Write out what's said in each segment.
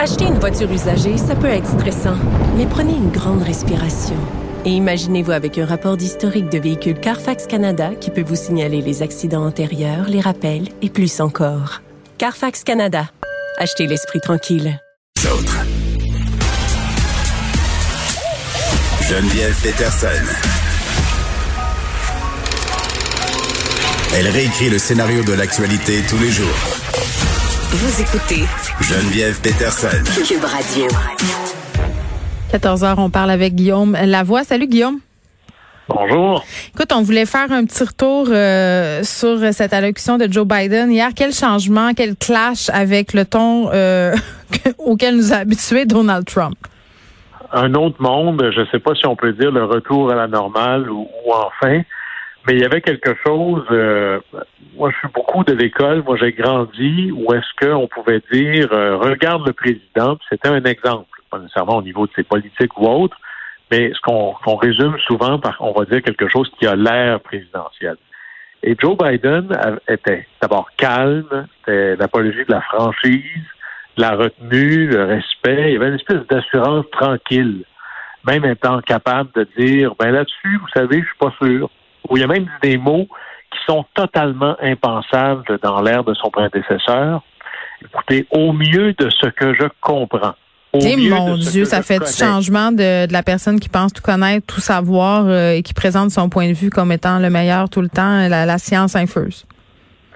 Acheter une voiture usagée, ça peut être stressant, mais prenez une grande respiration. Et imaginez-vous avec un rapport d'historique de véhicule Carfax Canada qui peut vous signaler les accidents antérieurs, les rappels et plus encore. Carfax Canada. Achetez l'esprit tranquille. Geneviève Peterson. Elle réécrit le scénario de l'actualité tous les jours vous écoutez Geneviève Peterson. Cube Radio. 14h, on parle avec Guillaume Lavoie. Salut Guillaume. Bonjour. Écoute, on voulait faire un petit retour euh, sur cette allocution de Joe Biden hier. Quel changement, quel clash avec le ton euh, auquel nous a habitués Donald Trump? Un autre monde, je ne sais pas si on peut dire le retour à la normale ou enfin, mais il y avait quelque chose. Euh, moi, je suis beaucoup de l'école. Moi, j'ai grandi où est-ce qu'on pouvait dire euh, regarde le président. C'était un exemple, pas nécessairement au niveau de ses politiques ou autres, mais ce qu'on résume souvent par, on va dire quelque chose qui a l'air présidentiel. Et Joe Biden était d'abord calme, c'était l'apologie de la franchise, la retenue, le respect. Il y avait une espèce d'assurance tranquille, même étant capable de dire, ben là-dessus, vous savez, je suis pas sûr où il y a même des mots qui sont totalement impensables dans l'ère de son prédécesseur. Écoutez, au mieux de ce que je comprends. Au mon Dieu, ça fait du changement de, la personne qui pense tout connaître, tout savoir euh, et qui présente son point de vue comme étant le meilleur tout le temps, la, science infuse.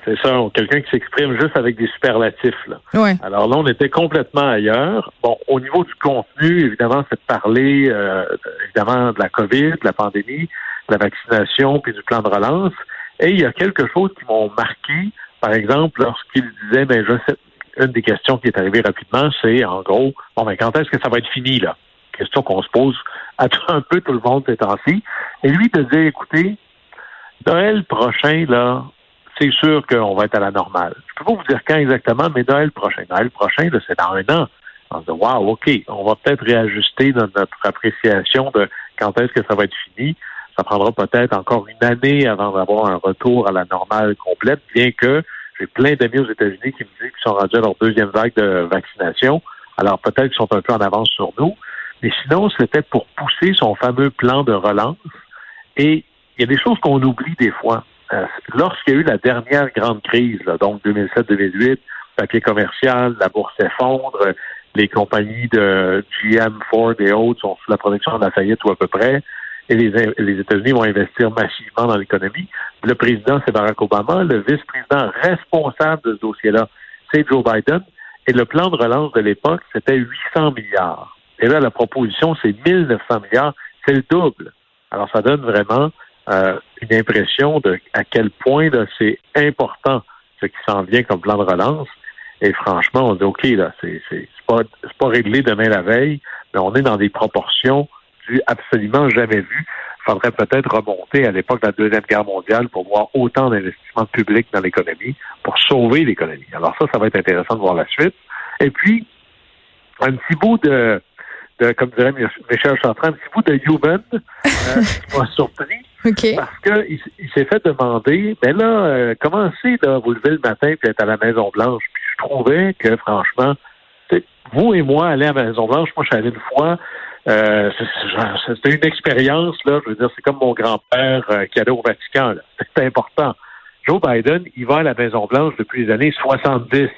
C'est ça, quelqu'un qui s'exprime juste avec des superlatifs. Là. Ouais. Alors là, on était complètement ailleurs. Bon, au niveau du contenu, évidemment, c'est de parler euh, évidemment de la COVID, de la pandémie, la vaccination puis du plan de relance. Et il y a quelque chose qui m'ont marqué, par exemple, lorsqu'il disait, ben, je sais, une des questions qui est arrivée rapidement, c'est en gros, bon, ben, quand est-ce que ça va être fini, là? Question qu'on se pose à un peu tout le monde ces temps-ci. Et lui te dit, écoutez, Noël prochain, là, c'est sûr qu'on va être à la normale. Je peux pas vous dire quand exactement, mais Noël prochain. Noël prochain, c'est dans un an. On se dit, wow, OK, on va peut-être réajuster notre appréciation de quand est-ce que ça va être fini ça prendra peut-être encore une année avant d'avoir un retour à la normale complète, bien que j'ai plein d'amis aux États-Unis qui me disent qu'ils sont rendus à leur deuxième vague de vaccination. Alors peut-être qu'ils sont un peu en avance sur nous. Mais sinon, c'était pour pousser son fameux plan de relance. Et il y a des choses qu'on oublie des fois. Euh, lorsqu'il y a eu la dernière grande crise, donc 2007-2008, papier commercial, la bourse s'effondre, les compagnies de GM, Ford et autres sont sous la protection de la faillite ou à peu près et les, États-Unis vont investir massivement dans l'économie. Le président, c'est Barack Obama. Le vice-président responsable de ce dossier-là, c'est Joe Biden. Et le plan de relance de l'époque, c'était 800 milliards. Et là, la proposition, c'est 1900 milliards. C'est le double. Alors, ça donne vraiment euh, une impression de à quel point c'est important ce qui s'en vient comme plan de relance. Et franchement, on dit OK, là, c'est, pas, pas réglé demain la veille, mais on est dans des proportions absolument jamais vu. Il faudrait peut-être remonter à l'époque de la Deuxième Guerre mondiale pour voir autant d'investissements publics dans l'économie, pour sauver l'économie. Alors ça, ça va être intéressant de voir la suite. Et puis, un petit bout de, de comme dirait Michel Chantran, un petit bout de human euh, qui m'a surpris. Parce qu'il il, s'est fait demander, mais là, euh, comment c'est de vous lever le matin et être à la Maison Blanche? Puis je trouvais que franchement, vous et moi aller à la Maison Blanche, moi je suis allé une fois, euh, c'était une expérience, là. Je veux dire, c'est comme mon grand-père euh, qui allait au Vatican. C'est important. Joe Biden, il va à la Maison-Blanche depuis les années 70.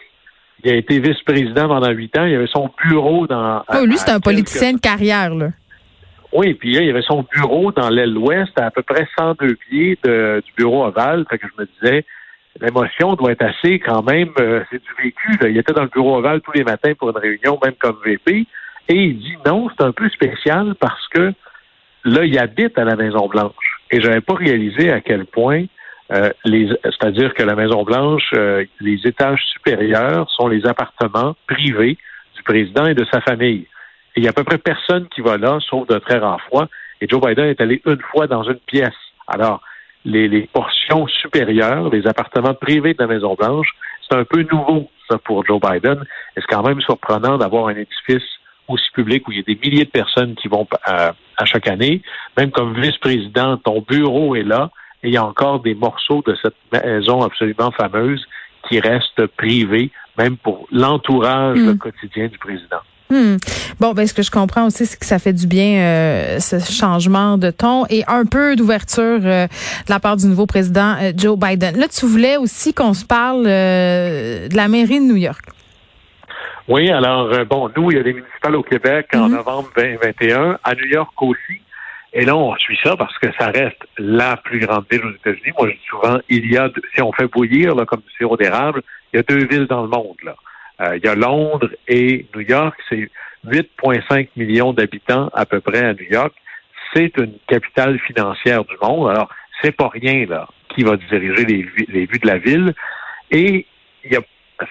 Il a été vice-président pendant huit ans. Il avait son bureau dans. Oh, lui, c'est un politicien de carrière, là. Oui, puis il avait son bureau dans l'aile ouest, à, à peu près 102 pieds de, du bureau ovale. Fait que je me disais, l'émotion doit être assez quand même. Euh, c'est du vécu. Là. Il était dans le bureau ovale tous les matins pour une réunion, même comme VP. Et il dit non, c'est un peu spécial parce que là, il habite à la Maison-Blanche. Et je n'avais pas réalisé à quel point, euh, c'est-à-dire que la Maison-Blanche, euh, les étages supérieurs sont les appartements privés du président et de sa famille. Et il y a à peu près personne qui va là, sauf de très rares fois. Et Joe Biden est allé une fois dans une pièce. Alors, les, les portions supérieures, les appartements privés de la Maison-Blanche, c'est un peu nouveau, ça, pour Joe Biden. Et c'est quand même surprenant d'avoir un édifice aussi public où il y a des milliers de personnes qui vont à, chaque année. Même comme vice-président, ton bureau est là et il y a encore des morceaux de cette maison absolument fameuse qui restent privés même pour l'entourage Mm. le quotidien du président. Hmm. Bon, ben ce que je comprends aussi, c'est que ça fait du bien euh, ce changement de ton et un peu d'ouverture euh, de la part du nouveau président euh, Joe Biden. Là, tu voulais aussi qu'on se parle euh, de la mairie de New York. Oui, alors, euh, bon, nous, il y a des municipales au Québec en Mhm. novembre 2021, à New York aussi. Et là, on suit ça parce que ça reste la plus grande ville aux États-Unis. Moi, je dis souvent, il y a, si on fait bouillir, là, comme du sirop d'érable, il y a deux villes dans le monde, là. Euh, il y a Londres et New York. C'est 8,5 millions d'habitants à peu près à New York. C'est une capitale financière du monde. Alors, c'est pas rien, là, qui va diriger les, les vues de la ville. Et il y a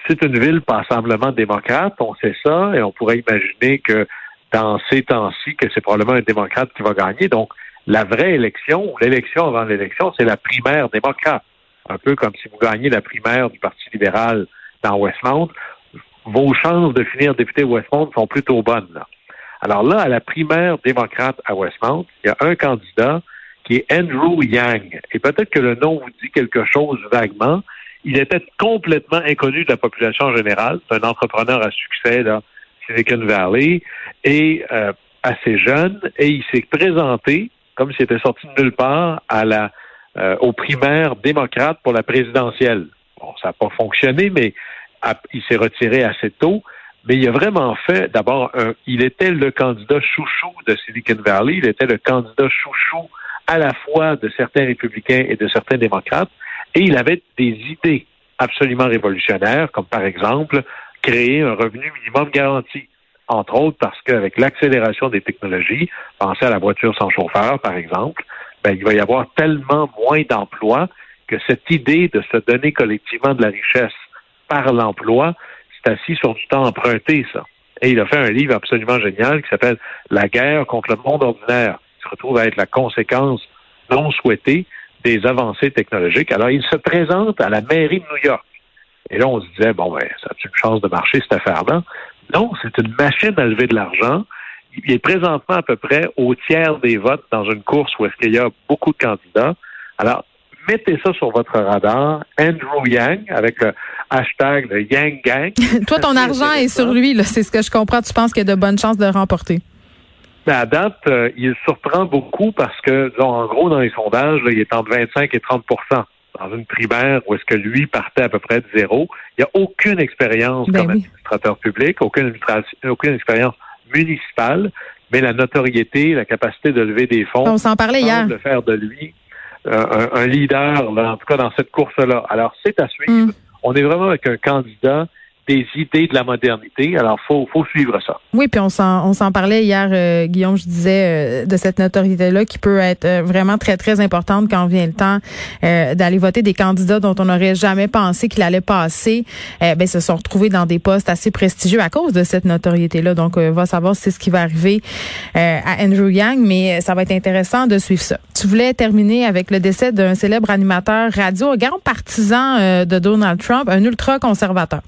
c'est une ville passablement démocrate, on sait ça, et on pourrait imaginer que dans ces temps-ci, que c'est probablement un démocrate qui va gagner. Donc, la vraie élection, ou l'élection avant l'élection, c'est la primaire démocrate. Un peu comme si vous gagnez la primaire du Parti libéral dans Westmount, vos chances de finir député Westmount sont plutôt bonnes. Alors là, à la primaire démocrate à Westmount, il y a un candidat qui est Andrew Yang. Et peut-être que le nom vous dit quelque chose vaguement. Il était complètement inconnu de la population générale. C'est un entrepreneur à succès, là, Silicon Valley, et euh, assez jeune. Et il s'est présenté, comme s'il était sorti de nulle part, à la, euh, aux primaires démocrates pour la présidentielle. Bon, ça n'a pas fonctionné, mais il s'est retiré assez tôt. Mais il a vraiment fait, d'abord, il était le candidat chouchou de Silicon Valley, il était le candidat chouchou à la fois de certains républicains et de certains démocrates, et il avait des idées absolument révolutionnaires, comme par exemple créer un revenu minimum garanti. Entre autres parce qu'avec l'accélération des technologies, pensez à la voiture sans chauffeur, par exemple, ben, il va y avoir tellement moins d'emplois que cette idée de se donner collectivement de la richesse par l'emploi, c'est assis sur du temps emprunté, ça. Et il a fait un livre absolument génial qui s'appelle La guerre contre le monde ordinaire, qui se retrouve à être la conséquence non souhaitée des avancées technologiques. Alors, il se présente à la mairie de New York. Et là, on se disait, bon, ben, ça a une chance de marcher, cette affaire-là? Non, c'est une machine à lever de l'argent. Il est présentement à peu près au tiers des votes dans une course où est-ce qu'il y a beaucoup de candidats. Alors, mettez ça sur votre radar. Andrew Yang, avec le hashtag le Yang Gang. Toi, ton argent est sur lui, là. C'est ce que je comprends. Tu penses qu'il y a de bonnes chances de remporter? Mais à date, euh, il surprend beaucoup parce que, disons, en gros, dans les sondages, là, il est entre 25 et 30% dans une primaire où est-ce que lui partait à peu près de zéro. Il n'y a aucune expérience Ben comme oui. administrateur public, aucune, aucune expérience municipale, mais la notoriété, la capacité de lever des fonds On s'en parlait hier. semble faire de lui euh, un, un leader, là, en tout cas dans cette course-là. Alors, c'est à suivre. Mm. On est vraiment avec un candidat des idées de la modernité. Alors, faut, faut suivre ça. Oui, puis on s'en on s'en parlait hier, euh, Guillaume, je disais euh, de cette notoriété-là qui peut être euh, vraiment très, très importante quand vient le temps euh, d'aller voter des candidats dont on n'aurait jamais pensé qu'il allait passer, euh, ben, se sont retrouvés dans des postes assez prestigieux à cause de cette notoriété-là. Donc, euh, va savoir si c'est ce qui va arriver à Andrew Yang, mais ça va être intéressant de suivre ça. Tu voulais terminer avec le décès d'un célèbre animateur radio, un grand partisan de Donald Trump, un ultra-conservateur.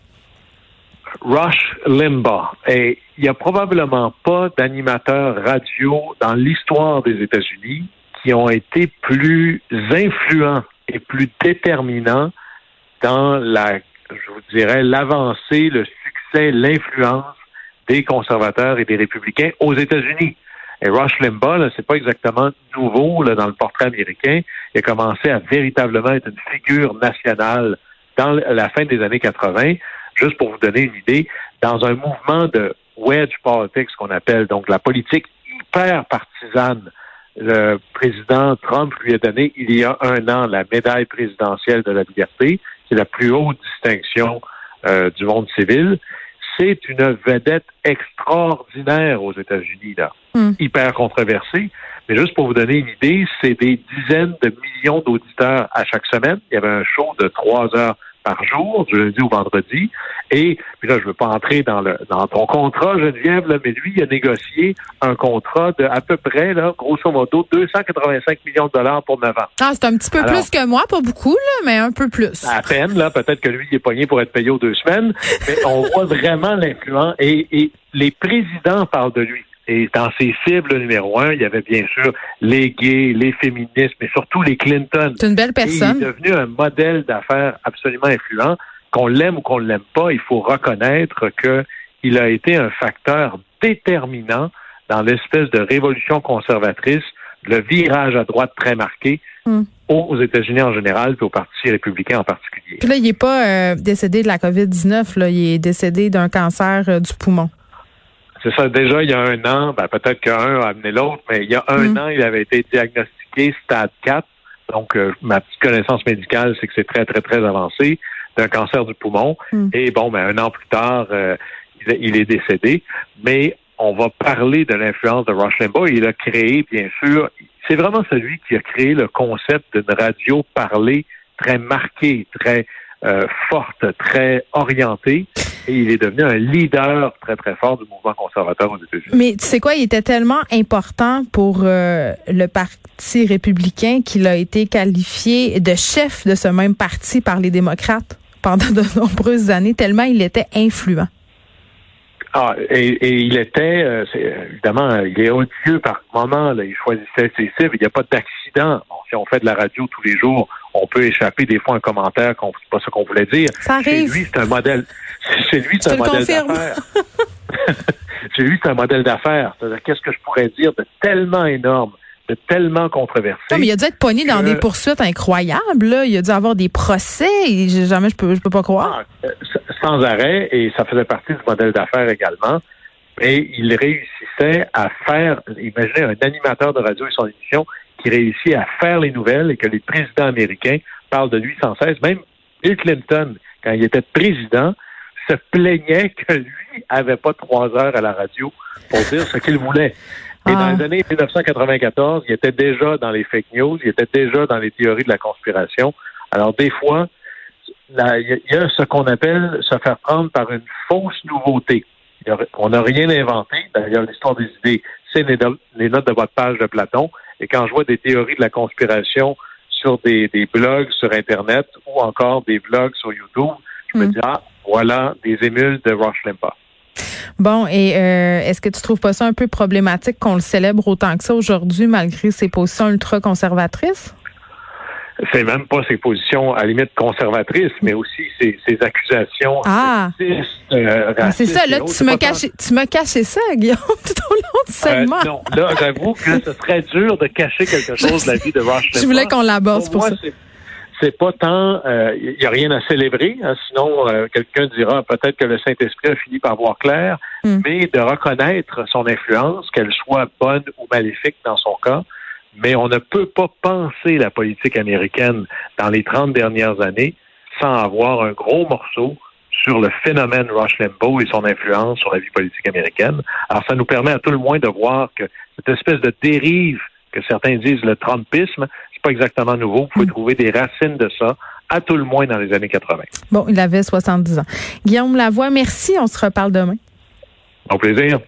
Rush Limbaugh. Et il n'y a probablement pas d'animateurs radio dans l'histoire des États-Unis qui ont été plus influents et plus déterminants dans la, je vous dirais, l'avancée, le succès, l'influence des conservateurs et des républicains aux États-Unis. Et Rush Limbaugh, c'est pas exactement nouveau là, dans le portrait américain. Il a commencé à véritablement être une figure nationale dans la fin des années 80 juste pour vous donner une idée, dans un mouvement de wedge politics qu'on appelle, donc la politique hyper partisane. Le président Trump lui a donné il y a un an la médaille présidentielle de la liberté. C'est la plus haute distinction euh, du monde civil. C'est une vedette extraordinaire aux États-Unis, là. Hmm. Hyper controversée. Mais juste pour vous donner une idée, c'est des dizaines de millions d'auditeurs à chaque semaine. Il y avait un show de trois heures par jour, du lundi au vendredi. Et puis là, je veux pas entrer dans le dans ton contrat, Geneviève, là, mais lui, il a négocié un contrat de à peu près, là, grosso modo, 285 millions de dollars pour 9 ans. Ah, c'est un petit peu Alors- plus que moi, pas beaucoup, là, mais un peu plus. À peine, là, peut-être que lui, il est pogné pour être payé aux deux semaines, mais on voit vraiment l'influence. Et, et les présidents parlent de lui. Et dans ses cibles numéro un, il y avait bien sûr les gays, les féministes, mais surtout les Clinton. C'est une belle Et il est personne. devenu un modèle d'affaires absolument influent. qu'on l'aime ou qu'on ne l'aime pas, il faut reconnaître qu'il a été un facteur déterminant dans l'espèce de révolution conservatrice, le virage à droite très marqué hmm. aux États-Unis en général, puis au Parti républicain en particulier. Puis là, il n'est pas euh, décédé de la COVID-19, là, il est décédé d'un cancer euh, du poumon. C'est ça, déjà, il y a un an, ben, peut-être qu'un a amené l'autre, mais il y a un hmm. an, il avait été diagnostiqué stade 4. Donc, euh, ma petite connaissance médicale, c'est que c'est très, très, très avancé d'un cancer du poumon. Hmm. Et bon, ben, un an plus tard, il, est décédé. Mais on va parler de l'influence de Rush Limbaugh. Il a créé, bien sûr, c'est vraiment celui qui a créé le concept d'une radio parlée très marquée, très euh, forte, très orientée. Et il est devenu un leader très, très fort du mouvement conservateur aux États-Unis. Mais tu sais quoi, il était tellement important pour euh, le Parti républicain qu'il a été qualifié de chef de ce même parti par les démocrates pendant de nombreuses années, tellement il était influent. Ah, et, il était, euh, évidemment, il est odieux par moment. Là, il choisissait ses cibles. Il n'y a pas d'accident. si on fait de la radio tous les jours, on peut échapper des fois un commentaire qu'on pas ce qu'on voulait dire. Ça arrive. Chez lui, c'est un modèle. Chez lui, c'est un modèle d'affaires. Chez lui, c'est un modèle d'affaires. Qu'est-ce que je pourrais dire de tellement énorme de tellement controversé. Non, mais il a dû être pogné dans des poursuites incroyables. Là. Il a dû avoir des procès. Et jamais je peux, je peux pas croire. Ah, euh, sans arrêt, et ça faisait partie du modèle d'affaires également. Et il réussissait à faire, imaginez un animateur de radio et son émission qui réussit à faire les nouvelles et que les présidents américains parlent de lui sans cesse. Même Bill Clinton, quand il était président, se plaignait que lui avait pas trois heures à la radio pour dire ce qu'il voulait. Et dans ah. les années 1994, il était déjà dans les fake news, il était déjà dans les théories de la conspiration. Alors des fois, il y a ce qu'on appelle se faire prendre par une fausse nouveauté. On n'a rien inventé. D'ailleurs, l'histoire des idées, c'est les, notes de votre page de Platon. Et quand je vois des théories de la conspiration sur des, blogs sur Internet ou encore des blogs sur YouTube, je me hmm. dis, ah, voilà des émules de Rush Limbaugh. Bon, et euh, est-ce que tu trouves pas ça un peu problématique qu'on le célèbre autant que ça aujourd'hui, malgré ses positions ultra-conservatrices? C'est même pas ses positions à la limite conservatrices, mais aussi ses, accusations ah. Euh, c'est ça, là, tu m'as caché, tu m'as caché ça, Guillaume, tout au long du euh, segment. non, là, j'avoue que ce serait dur de cacher quelque chose de la vie de Rush Je voulais qu'on l'aborde, pour, pour ça. C'est pas tant, il euh, y a rien à célébrer, hein, sinon quelqu'un dira peut-être que le Saint-Esprit a fini par voir clair, hmm. mais de reconnaître son influence, qu'elle soit bonne ou maléfique dans son cas, mais on ne peut pas penser la politique américaine dans les 30 dernières années sans avoir un gros morceau sur le phénomène Rush Limbaugh et son influence sur la vie politique américaine. Alors, ça nous permet à tout le moins de voir que cette espèce de dérive que certains disent le Trumpisme, c'est pas exactement nouveau. Vous pouvez mm. trouver des racines de ça, à tout le moins dans les années 80. Bon, il avait 70 ans. Guillaume Lavoie, merci. On se reparle demain. Au plaisir.